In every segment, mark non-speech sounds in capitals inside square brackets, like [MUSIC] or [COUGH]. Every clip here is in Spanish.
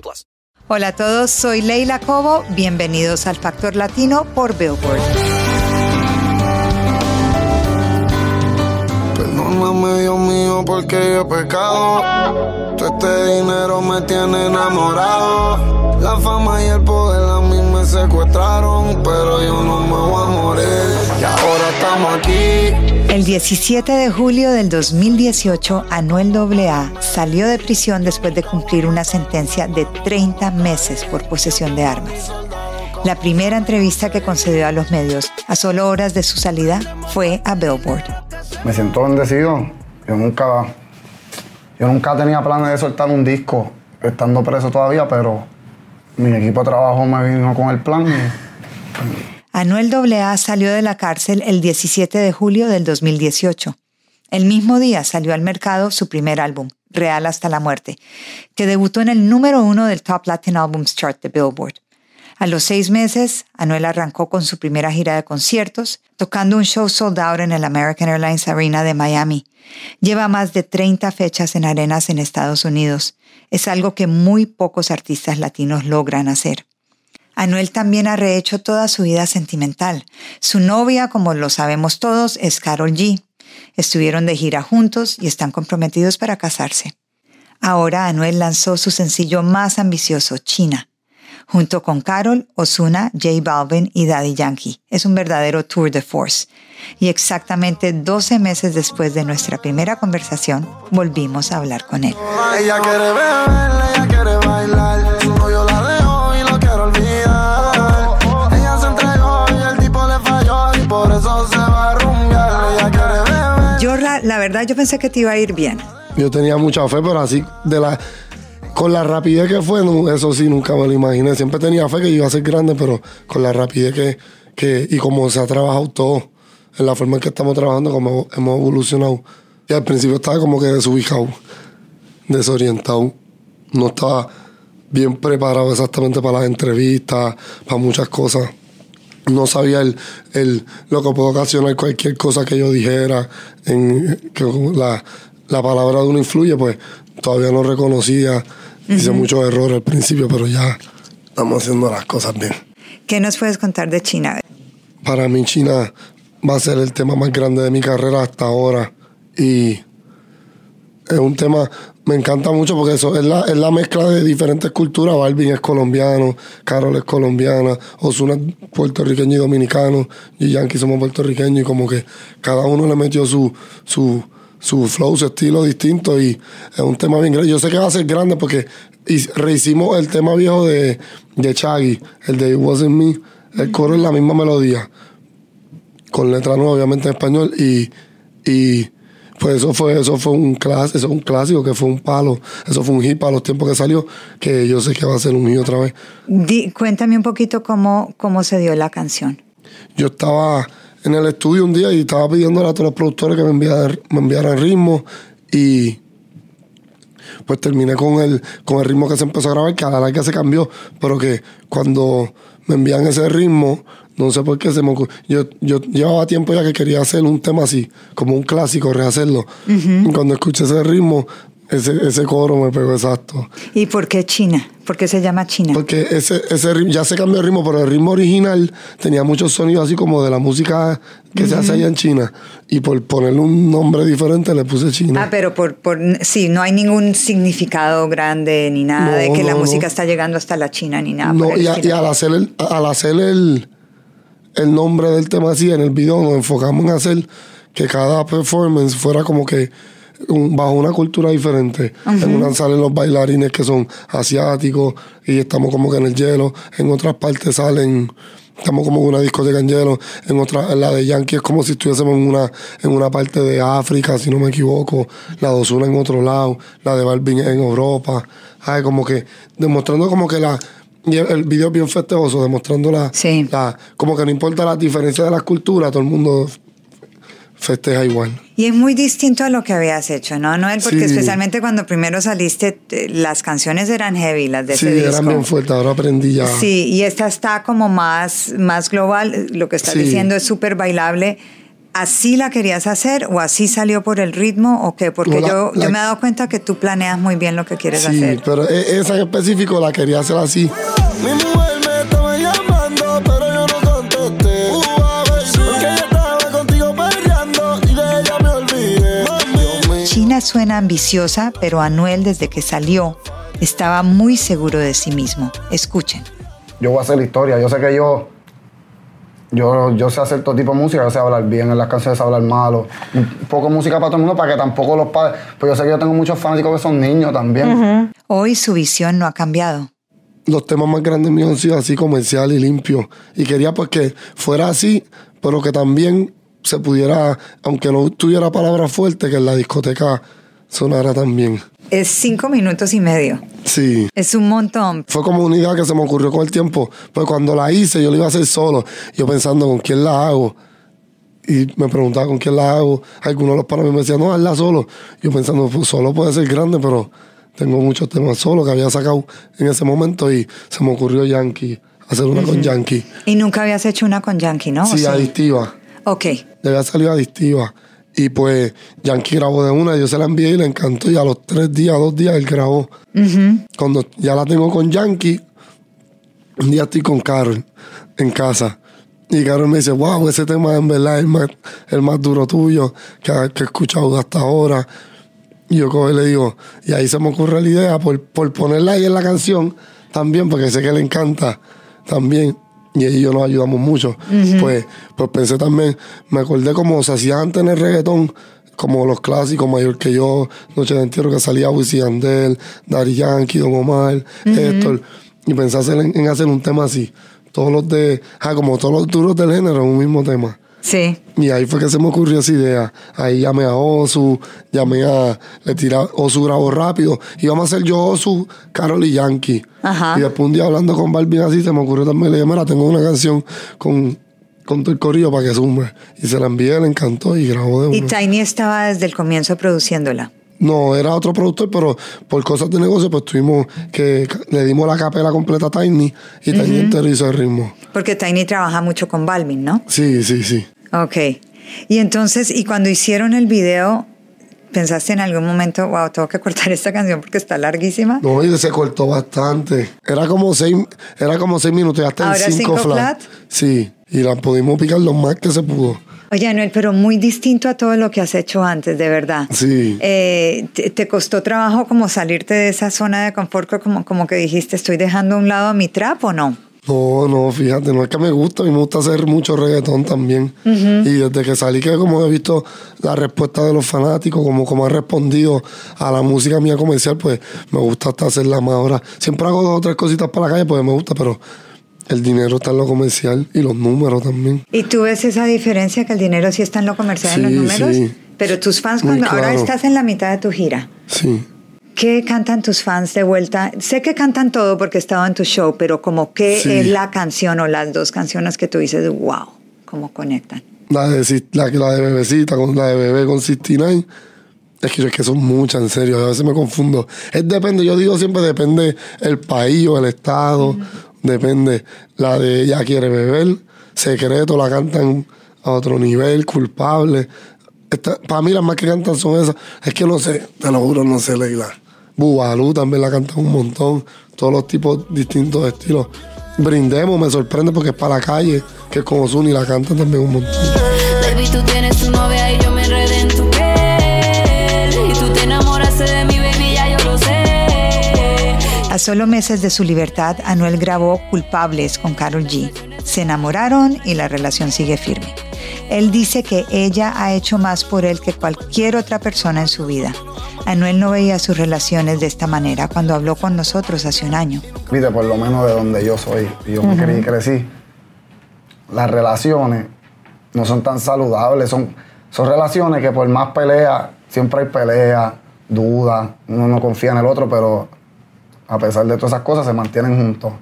plus. Hola a todos, soy Leila Cobo. Bienvenidos al Factor Latino por Billboard. Perdóname, Dios mío, porque yo he pecado. Todo este dinero me tiene enamorado. La fama y el poder a mí me secuestraron, pero yo no me voy a morir. Y ahora estamos aquí. El 17 de julio del 2018, Anuel AA salió de prisión después de cumplir una sentencia de 30 meses por posesión de armas. La primera entrevista que concedió a los medios a solo horas de su salida fue a Billboard. Me siento bendecido. Yo nunca, yo nunca tenía planes de soltar un disco estando preso todavía, pero mi equipo de trabajo me vino con el plan. Anuel AA salió de la cárcel el 17 de julio del 2018. El mismo día salió al mercado su primer álbum, Real hasta la muerte, que debutó en el número uno del Top Latin Albums Chart de Billboard. A los seis meses, Anuel arrancó con su primera gira de conciertos, tocando un show sold out en el American Airlines Arena de Miami. Lleva más de 30 fechas en arenas en Estados Unidos. Es algo que muy pocos artistas latinos logran hacer. Anuel también ha rehecho toda su vida sentimental. Su novia, como lo sabemos todos, es Carol G. Estuvieron de gira juntos y están comprometidos para casarse. Ahora Anuel lanzó su sencillo más ambicioso, China. Junto con Carol, Osuna, J Balvin y Daddy Yankee. Es un verdadero tour de force. Y exactamente 12 meses después de nuestra primera conversación, volvimos a hablar con él. Ella quiere ella quiere bailar. Yo pensé que te iba a ir bien. Yo tenía mucha fe, pero así, de la, con la rapidez que fue, eso sí, nunca me lo imaginé. Siempre tenía fe que iba a ser grande, pero con la rapidez que, que y como se ha trabajado todo, en la forma en que estamos trabajando, como hemos evolucionado. Y al principio estaba como que desubicado, desorientado. No estaba bien preparado exactamente para las entrevistas, para muchas cosas. No sabía el, el, lo que puede ocasionar cualquier cosa que yo dijera, en, que la, la palabra de uno influye, pues todavía no reconocía. Hice muchos errores al principio, pero ya estamos haciendo las cosas bien. ¿Qué nos puedes contar de China? Para mí China va a ser el tema más grande de mi carrera hasta ahora. Y es un tema, me encanta mucho porque eso es la, es la mezcla de diferentes culturas. Balvin es colombiano, Carol es colombiana, Osuna es puertorriqueño y dominicano, y Yankee somos puertorriqueños y como que cada uno le metió su, su, su flow, su estilo distinto y es un tema bien grande. Yo sé que va a ser grande porque hic- rehicimos el tema viejo de, de Chaggy, el de It Wasn't Me, el coro es la misma melodía con letra nueva, obviamente en español, y, y pues eso fue, eso fue un clásico, eso es un clásico que fue un palo, eso fue un hit para los tiempos que salió, que yo sé que va a ser un hit otra vez. Di- cuéntame un poquito cómo, cómo se dio la canción. Yo estaba en el estudio un día y estaba pidiéndole a todos los productores que me enviaran, me enviaran ritmo y pues terminé con el, con el ritmo que se empezó a grabar, que a la larga se cambió, pero que cuando me envían ese ritmo, no sé por qué se me ocurrió. Yo, yo llevaba tiempo ya que quería hacer un tema así, como un clásico, rehacerlo. Y cuando escuché ese ritmo, ese, ese coro me pegó exacto. ¿Y por qué China? ¿Por qué se llama China? Porque ese, ese ritmo, ya se cambió el ritmo, pero el ritmo original tenía muchos sonidos así como de la música que se hace allá en China. Y por ponerle un nombre diferente le puse China. Ah, pero por, por sí, no hay ningún significado grande ni nada No, de que la música no. está llegando hasta la China ni nada. No, y, a- y al hacer, el, al hacer el, el nombre del tema así en el video, nos enfocamos en hacer que cada performance fuera como que un- bajo una cultura diferente. En una salen los bailarines que son asiáticos y estamos como que en el hielo. En otras partes salen, estamos como en una discoteca en hielo. En otra, en la de Yankee es como si estuviésemos en una, en una parte de África, si no me equivoco. La de Ozuna en otro lado. La de Balvin en Europa. Ay, como que demostrando como que la. Y el, el video es bien festejoso, demostrando la, Sí. la- Como que no importa la diferencia de las culturas, todo el mundo festeja igual. Y es muy distinto a lo que habías hecho, ¿no, Noel? Porque Sí. especialmente cuando primero saliste, eh, las canciones eran heavy, las de Sí, ese disco. eran bien fuertes, ahora aprendí ya. Sí, y esta está como más, más global. Lo que estás Sí. diciendo es súper bailable. ¿Así la querías hacer o así salió por el ritmo o qué? Porque la- yo, la- yo me he dado cuenta que tú planeas muy bien lo que quieres Sí, hacer. pero e- esa en específico la quería hacer así. Mi mujer me estaba llamando, pero yo no contesté. Porque yo estaba contigo perreando y de ella me olvidé. China suena ambiciosa, pero Anuel desde que salió estaba muy seguro de sí mismo. Escuchen. Yo voy a hacer la historia. Yo sé que yo, yo, yo sé hacer todo tipo de música. Yo sé hablar bien en las canciones, sé hablar malo. Un poco de música para todo el mundo para que tampoco los padres. Pues yo sé que yo tengo muchos fanáticos que son niños también. Hoy su visión no ha cambiado. Los temas más grandes míos han sido así comercial y limpio. Y quería pues que fuera así, pero que también se pudiera, aunque no tuviera palabras fuertes, que en la discoteca sonara también. Es cinco minutos y medio. Sí. Es un montón. Fue como una idea que se me ocurrió con el tiempo. Pues cuando la hice, yo la iba a hacer solo. Yo pensando con quién la hago. Y me preguntaba con quién la hago. Algunos de los para mí me decían, no, hazla solo. Yo pensando, pues solo puede ser grande, pero tengo muchos temas solo que había sacado en ese momento y se me ocurrió Yankee, hacer una con Yankee. Y nunca habías hecho una con Yankee, ¿no? ¿O Sí, adictiva. Ok. Le había salido adictiva. Y pues Yankee grabó de una, yo se la envié y le encantó. Y a los tres días, dos días, él grabó. Cuando ya la tengo con Yankee, un día estoy con Carol en casa. Y Carol me dice, wow, ese tema en verdad es el más, el más duro tuyo que he escuchado hasta ahora. Y yo cojo y le digo, y ahí se me ocurre la idea por, por ponerla ahí en la canción también, porque sé que le encanta también. Y ella y yo nos ayudamos mucho. pues, pues pensé también, me acordé como se hacía antes en el reggaetón, como los clásicos, Mayor que yo, Noche de Entierro, que salía Wisin y Yandel, Daddy Yankee, Don Omar, Héctor. Y pensé hacer en, hacer un tema así. Todos los de, ah, como todos los duros del género en un mismo tema. Sí. Y ahí fue que se me ocurrió esa idea. Ahí llamé a Osu, llamé a. Le tiré. Osu grabó rápido. Íbamos a hacer yo, Osu, Carol y Yankee. Ajá. Y después un día hablando con Balvin así, se me ocurrió también. Le dije, mira, tengo una canción con, con todo el corrido para que sume. Y se la envié, le encantó y grabó de Y una. Tiny estaba desde el comienzo produciéndola. No, era otro productor, pero por cosas de negocio, pues tuvimos que. Le dimos la capela completa a Tiny y Tiny entero hizo el ritmo. Porque Tiny trabaja mucho con Balvin, ¿no? Sí, sí, sí. Ok. Y entonces, y cuando hicieron el video, ¿pensaste en algún momento, wow, tengo que cortar esta canción porque está larguísima? No, y se cortó bastante. Era como seis, era como seis minutos, ya está en ¿Ahora cinco, cinco flat. flat? Sí, y la pudimos picar lo más que se pudo. Oye, Anuel, pero muy distinto a todo lo que has hecho antes, de verdad. Sí. Eh, te, te costó trabajo como salirte de esa zona de confort, como, como que dijiste, estoy dejando a un lado mi trap o no? No, no, fíjate, no es que me gusta, a mí me gusta hacer mucho reggaetón también. Y desde que salí, que como he visto la respuesta de los fanáticos, como, como han respondido a la música mía comercial, pues me gusta hasta hacerla más ahora. Siempre hago dos o tres cositas para la calle, pues me gusta, pero el dinero está en lo comercial y los números también. ¿Y tú ves esa diferencia que el dinero sí está en lo comercial, en los Sí, números? sí. Pero tus fans, cuando ahora estás en la mitad de tu gira, Sí. ¿Qué cantan tus fans de vuelta? Sé que cantan todo porque he estado en tu show, pero como qué Sí. es la canción o las dos canciones que tú dices, wow, cómo conectan. La de, la, la de Bebecita, con la de Bebé con 69. Es que, es que son muchas, en serio. A veces me confundo. Es depende, yo digo siempre depende el país o el estado. Depende. La de Ella quiere beber. Secreto la cantan a otro nivel. Culpable. para mí las más que cantan son esas. Es que no sé, te lo juro, no sé, Leila. Bubalú también la cantan un montón. Todos los tipos distintos de estilos. Brindemos, me sorprende porque es para la calle, que es como Zuni la cantan también un montón. Baby, tú tienes tu novia y yo me enredé en tu piel. Y tú te enamoraste de mi baby, ya yo lo sé. A solo meses de su libertad, Anuel grabó Culpables con Carol G. Se enamoraron y la relación sigue firme. Él dice que ella ha hecho más por él que cualquier otra persona en su vida. Anuel no veía sus relaciones de esta manera cuando habló con nosotros hace un año. Viste, por lo menos de donde yo soy, yo me y crecí, las relaciones no son tan saludables. Son, son relaciones que por más pelea, siempre hay pelea, duda, uno no confía en el otro, pero a pesar de todas esas cosas, se mantienen juntos.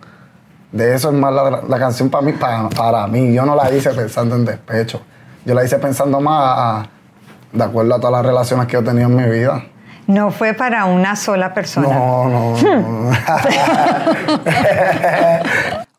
De eso es más la, la canción para mí, para, para mí. Yo no la hice pensando en despecho. Yo la hice pensando más a- a- de acuerdo a todas las relaciones que yo he tenido en mi vida. No fue para una sola persona. No, no, no. [LAUGHS]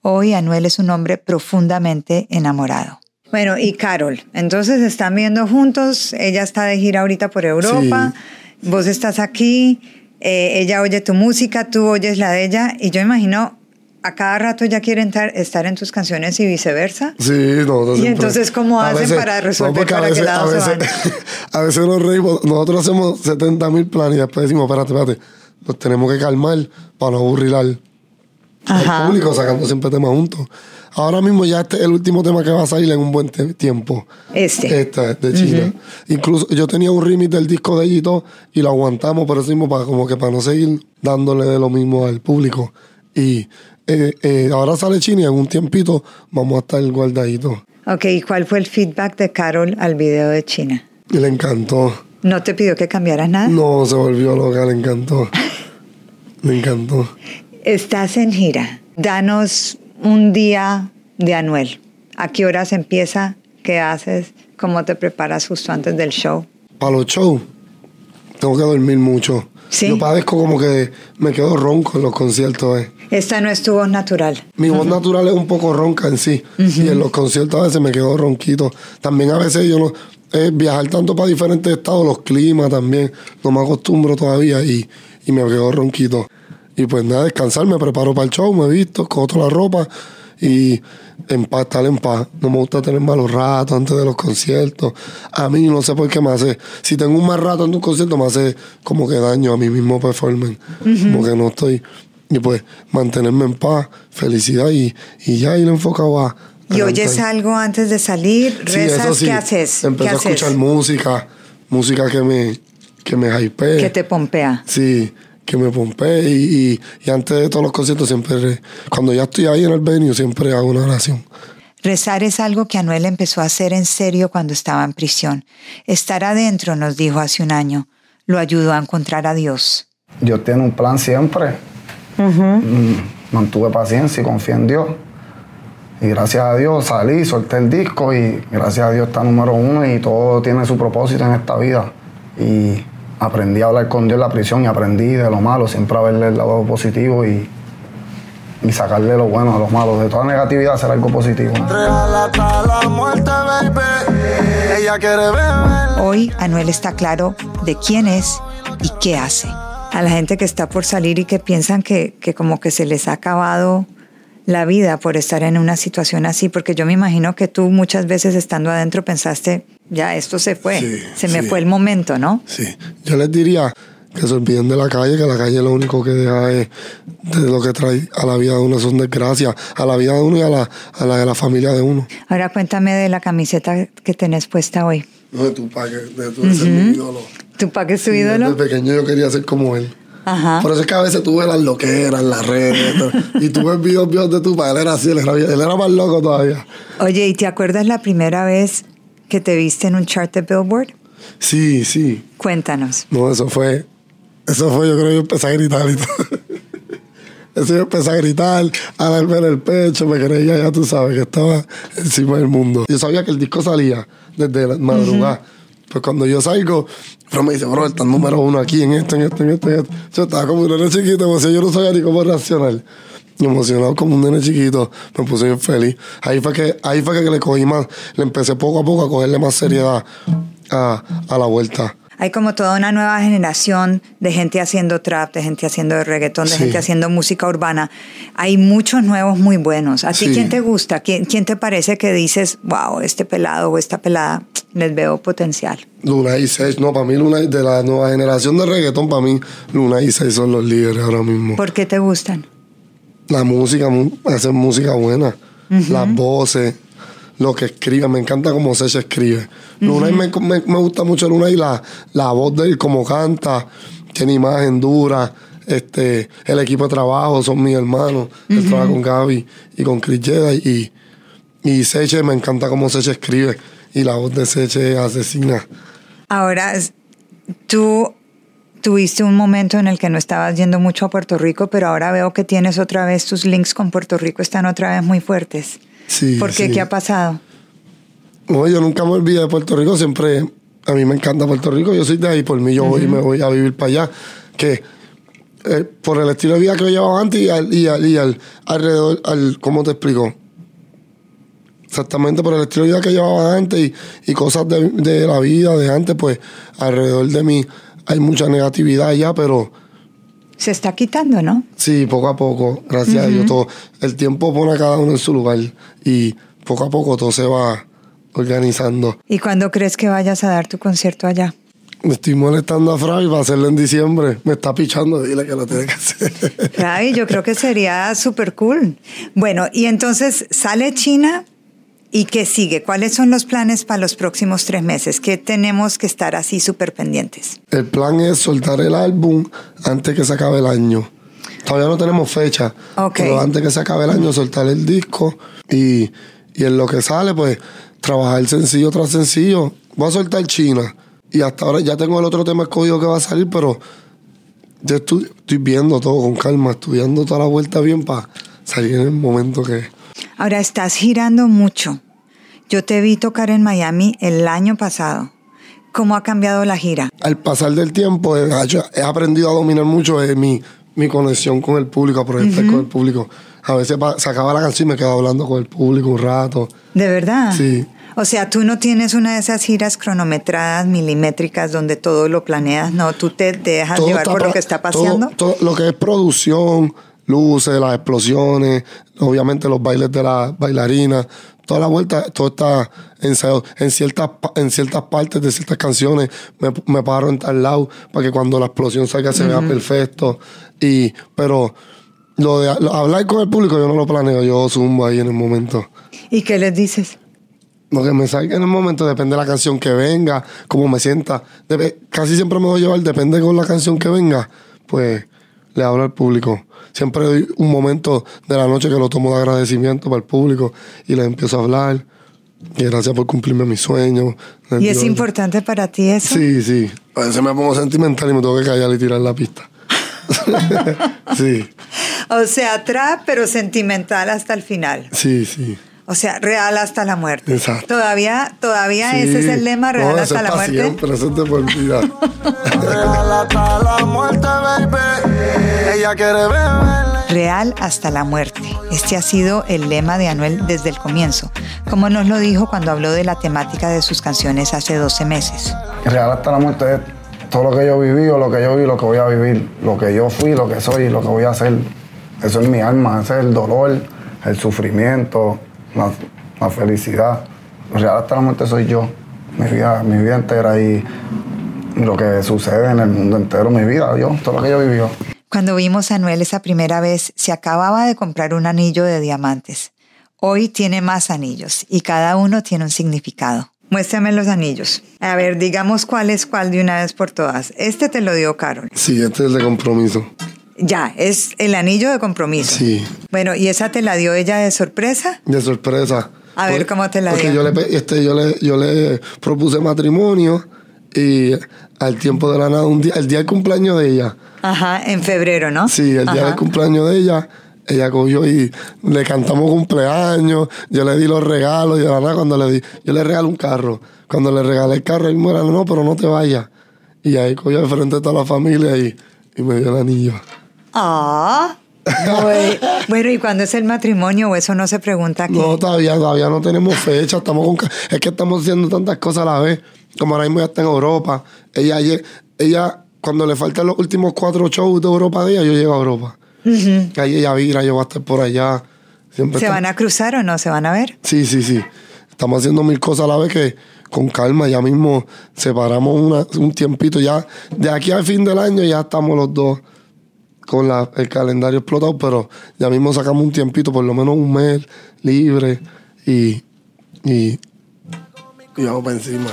Hoy Anuel es un hombre profundamente enamorado. Bueno, y Carol, entonces están viendo juntos, ella está de gira ahorita por Europa, vos estás aquí, eh, ella oye tu música, tú oyes la de ella, y yo imagino a cada rato ella quiere entrar, estar en tus canciones y viceversa. Sí, nosotros ¿Y siempre- entonces cómo hacen para resolver para qué veces- lado a se veces, [LAUGHS] a veces nos reímos, nosotros hacemos 70 mil planes y después decimos, espérate, espérate, nos tenemos que calmar para no aburrir al, público sacando siempre temas juntos. Ahora mismo ya este es el último tema que va a salir en un buen tiempo. Este. Este, de China. Incluso yo tenía un remix del disco de ella y todo, y lo aguantamos por eso mismo, para, como que para no seguir dándole de lo mismo al público. Y eh, eh, ahora sale China y en un tiempito vamos a estar guardaditos. Ok, ¿y cuál fue el feedback de Carol al video de China? Le encantó. ¿No te pidió que cambiaras nada? No, se volvió loca, le encantó. Le encantó. Estás en gira. Danos un día de Anuel. ¿A qué horas empieza? ¿Qué haces? ¿Cómo te preparas justo antes del show? Para los shows, tengo que dormir mucho. Sí. Yo padezco como que me quedo ronco en los conciertos. eh. Esta no es tu voz natural. Mi voz natural es un poco ronca en sí. Y en los conciertos a veces me quedo ronquito. También a veces yo no. Es viajar tanto para diferentes estados, los climas también. No me acostumbro todavía y, y me quedo ronquito. Y pues nada, descansar, me preparo para el show, me visto, cojo la ropa y en paz, estar en paz. No me gusta tener malos ratos antes de los conciertos. A mí no sé por qué me hace. Si tengo un mal rato en un concierto, me hace como que daño a mi mismo performance. Como que no estoy. Y pues mantenerme en paz, felicidad y, y ya ir enfocado a. ¿Y oyes algo antes de salir? Sí, ¿Rezas? eso sí. ¿Qué haces? Empecé ¿Qué a escuchar haces? música, música que me, que me hypee. Que te pompea. Sí, que me pompee y, y, y antes de todos los conciertos siempre, re- cuando ya estoy ahí en el venue, siempre hago una oración. Rezar es algo que Anuel empezó a hacer en serio cuando estaba en prisión. Estar adentro, nos dijo hace un año, lo ayudó a encontrar a Dios. Dios tiene un plan siempre. Mm, Mantuve paciencia y confié en Dios. Y gracias a Dios salí, solté el disco y gracias a Dios está número uno y todo tiene su propósito en esta vida. Y aprendí a hablar con Dios en la prisión y aprendí de lo malo, siempre a verle el lado positivo y, y sacarle lo bueno a los malos. De toda negatividad hacer algo positivo. Hoy Anuel está claro de quién es y qué hace. A la gente que está por salir y que piensan que, que como que se les ha acabado la vida por estar en una situación así, porque yo me imagino que tú muchas veces estando adentro pensaste, ya esto se fue, Sí, se me sí. fue el momento, ¿no? Sí, yo les diría que se olviden de la calle, que la calle lo único que deja es de lo que trae a la vida de uno son desgracias, a la vida de uno y a la, a la de la familia de uno. Ahora cuéntame de la camiseta que tenés puesta hoy. No de tu pa, que de tu ese es mi ídolo. ¿Tu pa que es tu Sí, ídolo? Desde pequeño yo quería ser como él. Ajá. Por eso es que a veces tuve las loqueras, las redes, [LAUGHS] y tuve videos, videos de tu padre, él era así, él era, él era más loco todavía. Oye, ¿y te acuerdas la primera vez que te viste en un chart de Billboard? Sí, sí. Cuéntanos. No, eso fue, eso fue, yo creo que yo empecé a gritar y todo. [LAUGHS] Eso yo empecé a gritar, a darme en el pecho, me creía, ya tú sabes, que estaba encima del mundo. Yo sabía que el disco salía desde la madrugada. Pues cuando yo salgo, pero me dice, bro, estás número uno aquí, en esto, en esto, en esto, en esto. Yo estaba como un nene chiquito, emocionado, yo no sabía ni cómo reaccionar. Emocionado como un nene chiquito, me puse bien feliz. Ahí fue que, ahí fue que le cogí más, le empecé poco a poco a cogerle más seriedad a, a la vuelta. Hay como toda una nueva generación de gente haciendo trap, de gente haciendo reggaetón, de Sí. gente haciendo música urbana. Hay muchos nuevos muy buenos. ¿A ti Sí. quién te gusta? ¿Quién, quién te parece que dices, wow, este pelado o esta pelada, les veo potencial? Luna y Sage, no, para mí Luna de la nueva generación de reggaetón, para mí Luna y Sage son los líderes ahora mismo. ¿Por qué te gustan? La música, hacen música buena, las voces, lo que escribe, me encanta cómo Sage escribe. Luna y me, me- me gusta mucho Luna y la, la voz de él, cómo canta, tiene imagen dura. Este, el equipo de trabajo son mis hermanos. Él trabaja con Gaby y con Chris Jedi. Y, y Seche, me encanta cómo Seche escribe. Y la voz de Seche es asesina. Ahora, tú, Tuviste un momento en el que no estabas yendo mucho a Puerto Rico, pero ahora veo que tienes otra vez tus links con Puerto Rico están otra vez muy fuertes. Sí, ¿Por qué? sí. ¿Qué ha pasado? No, yo nunca me olvidé de Puerto Rico, siempre a mí me encanta Puerto Rico, yo soy de ahí, por mí yo voy y me voy a vivir para allá. Que eh, por el estilo de vida que yo llevaba antes y al, y al, y al- alrededor, al, ¿cómo te explico? Exactamente por el estilo de vida que llevaba antes y, y cosas de, de la vida de antes, pues alrededor de mí hay mucha negatividad ya, pero Se está quitando, ¿no? Sí, poco a poco, gracias a Dios. Todo, el tiempo pone a cada uno en su lugar y poco a poco todo se va organizando. ¿Y cuándo crees que vayas a dar tu concierto allá? Me estoy molestando a Fray para hacerlo en diciembre. Me está pichando, dile que lo tiene que hacer. Ay, yo creo que sería súper cool. Bueno, y entonces sale China y ¿qué sigue? ¿Cuáles son los planes para los próximos tres meses? ¿Qué tenemos que estar así súper pendientes? El plan es soltar el álbum antes que se acabe el año. Todavía no tenemos fecha, Ok. pero antes que se acabe el año soltar el disco y, y en lo que sale, pues trabajar sencillo tras sencillo. Voy a soltar China y hasta ahora ya tengo el otro tema escogido que va a salir, pero yo estoy, estoy viendo todo con calma, estudiando toda la vuelta bien para salir en el momento que... Ahora estás girando mucho. Yo te vi tocar en Miami el año pasado. ¿Cómo ha cambiado la gira? al pasar del tiempo he, he aprendido a dominar mucho eh, mi, mi conexión con el público, a proyectar con el público. A veces se acaba la canción y me quedo hablando con el público un rato. ¿De verdad? Sí. O sea, tú no tienes una de esas giras cronometradas, milimétricas, donde todo lo planeas. No, tú te dejas Todo llevar por lo que está todo- paseando. todo lo que es producción, luces, las explosiones, obviamente los bailes de las bailarinas, toda la vuelta, todo está ensayado. En ciertas, en ciertas partes de ciertas canciones me, me paro en tal lado para que cuando la explosión salga se vea perfecto. Y, pero lo de lo- hablar con el público yo no lo planeo, yo zumbo ahí en el momento. ¿Y qué les dices? Lo que me salga en el momento depende de la canción que venga, cómo me sienta. Casi siempre me voy a llevar, depende con la canción que venga, pues le hablo al público. Siempre hay un momento de la noche que lo tomo de agradecimiento para el público y le empiezo a hablar. Y gracias por cumplirme mis sueños. Les ¿Y es importante para ti eso? Sí, sí. A veces me pongo sentimental y me tengo que callar y tirar la pista. [LAUGHS] sí, O sea, trap, pero sentimental hasta el final. sí, sí. O sea, real hasta la muerte. Exacto. Todavía, todavía Sí. ese es el lema, real No, hasta la muerte. Siempre, eso es de por vida. [LAUGHS] [LAUGHS] Real hasta la muerte, baby. Ella quiere beber. Real hasta la muerte. Este ha sido el lema de Anuel desde el comienzo, como nos lo dijo cuando habló de la temática de sus canciones hace 12 meses. Real hasta la muerte es todo lo que yo viví o lo que yo vi, lo que voy a vivir, lo que yo fui, lo que soy y lo que voy a hacer. Eso es mi alma, ese es el dolor, el sufrimiento, la, la felicidad. Real hasta la muerte soy yo, mi vida, mi vida entera y lo que sucede en el mundo entero, mi vida, yo, todo lo que yo viví. Cuando vimos a Anuel esa primera vez, se acababa de comprar un anillo de diamantes. Hoy tiene más anillos y cada uno tiene un significado. Muéstrame los anillos. A ver, digamos cuál es cuál de una vez por todas. Este te lo dio Carol. Sí, este es el de compromiso. Ya, es el anillo de compromiso. Sí. Bueno, ¿y esa te la dio ella de sorpresa? De sorpresa. A ver, ¿cómo te la porque dio? yo le, pe- este, yo, le, yo le propuse matrimonio y al tiempo de la nada, un día, el día del cumpleaños de ella, Ajá, en febrero, ¿no? sí, el día Ajá. del cumpleaños de ella, ella cogió y le cantamos cumpleaños, yo le di los regalos y de la nada cuando le di, yo le regalé un carro. Cuando le regalé el carro, él me era, no, pero no te vayas. Y ahí cogió de frente a toda la familia y, y me dio el anillo. Ah. Bue- [LAUGHS] Bueno, ¿y cuándo es el matrimonio o eso no se pregunta aquí? No, todavía, todavía no tenemos fecha. Estamos con, es que estamos haciendo tantas cosas a la vez. Como ahora mismo ya está en Europa. Ella, ella cuando le faltan los últimos cuatro shows de Europa de ella, yo llego a Europa. Ahí ella vira, yo voy a estar por allá. Siempre ¿Se está- van a cruzar o no se van a ver? Sí, sí, sí. Estamos haciendo mil cosas a la vez que con calma. Ya mismo separamos una- un tiempito. Ya de aquí al fin del año ya estamos los dos con la- el calendario explotado, pero ya mismo sacamos un tiempito, por lo menos un mes libre y, y, y vamos para encima.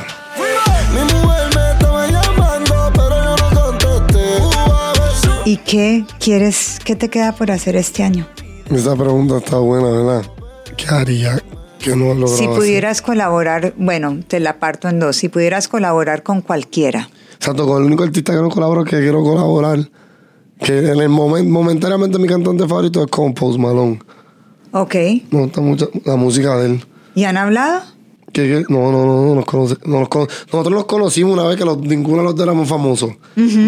¿Y qué quieres, qué te queda por hacer este año? Esa pregunta está buena, ¿verdad? ¿Qué haría que no lo Si pudieras colaborar, bueno, te la parto en dos, si pudieras colaborar con cualquiera, Exacto, con el único artista que no colaboro que quiero colaborar. Que en el momento, momentáneamente mi cantante favorito es con Post Malone. Ok. Me gusta mucho la música de él. ¿Y han hablado? Que, que- no, no, no, no nos conoce- no nos cono- nosotros nos conocimos una vez que los, ninguno de los dos éramos famosos.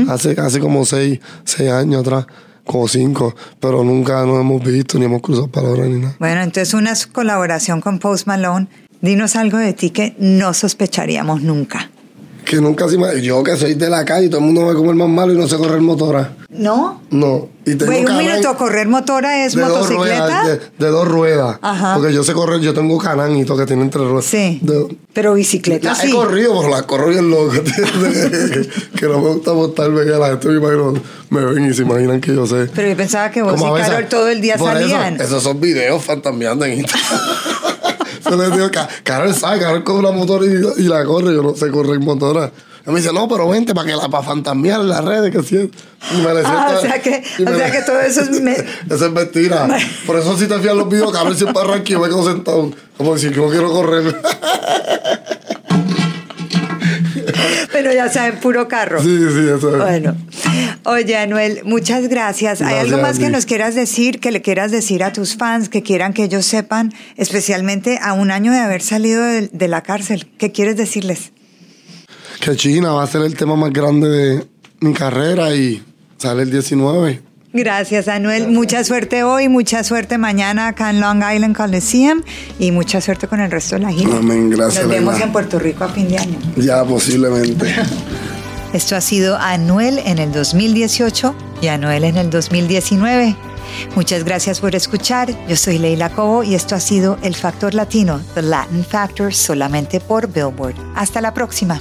hace, hace como seis, seis años atrás, como cinco, pero nunca nos hemos visto ni hemos cruzado palabras ni nada. Bueno, entonces una colaboración con Post Malone. Dinos algo de ti que no sospecharíamos nunca. Que nunca se me... Yo que soy de la calle y todo el mundo me ve como el más malo y no sé correr motora. ¿No? No. Y tengo Güey, un minuto, correr motora es de dos motocicleta. ruedas, de, de dos ruedas. Ajá. Porque yo sé correr, yo tengo todo que tienen tres ruedas. Sí. De- Pero bicicleta La sí. he corrido, pero la corro bien loca. ¿entiendes? [LAUGHS] que no me gusta montarme, que la gente me, imagino, me ven y se imaginan que yo sé. Pero yo pensaba que vos Como y Carol todo el día por eso, salían. esos son videos fantasmeando en Instagram. [LAUGHS] Yo les digo, "Ca- Carol sabe, Carol coge la motora y, y la corre, yo no sé correr motora. Y me dice, no, pero vente para que la para fantasmear en las redes, que sí. Ah, o sea que- o sea que todo eso es me- [LAUGHS] eso es mentira. Por eso si te fías los videos, Carol siempre arranca y me quedo sentado. Como si no quiero correr. [LAUGHS] Pero ya saben, puro carro. sí, sí, eso es. Bueno, oye Anuel, muchas gracias. ¿Hay algo a más que nos quieras decir, que le quieras decir a tus fans, que quieran que ellos sepan, especialmente a un año de haber salido de, de la cárcel? ¿Qué quieres decirles? Que China va a ser el tema más grande de mi carrera y sale el 19. Gracias, Anuel. Mucha suerte hoy, mucha suerte mañana acá en Long Island Coliseum y mucha suerte con el resto de la gira. Amén, gracias, Nos vemos Elena. en Puerto Rico a fin de año. Ya, posiblemente. [LAUGHS] Esto ha sido Anuel en el 2018 y Anuel en el 2019. Muchas gracias por escuchar. Yo soy Leila Cobo y esto ha sido El Factor Latino, The Latin Factor, solamente por Billboard. Hasta la próxima.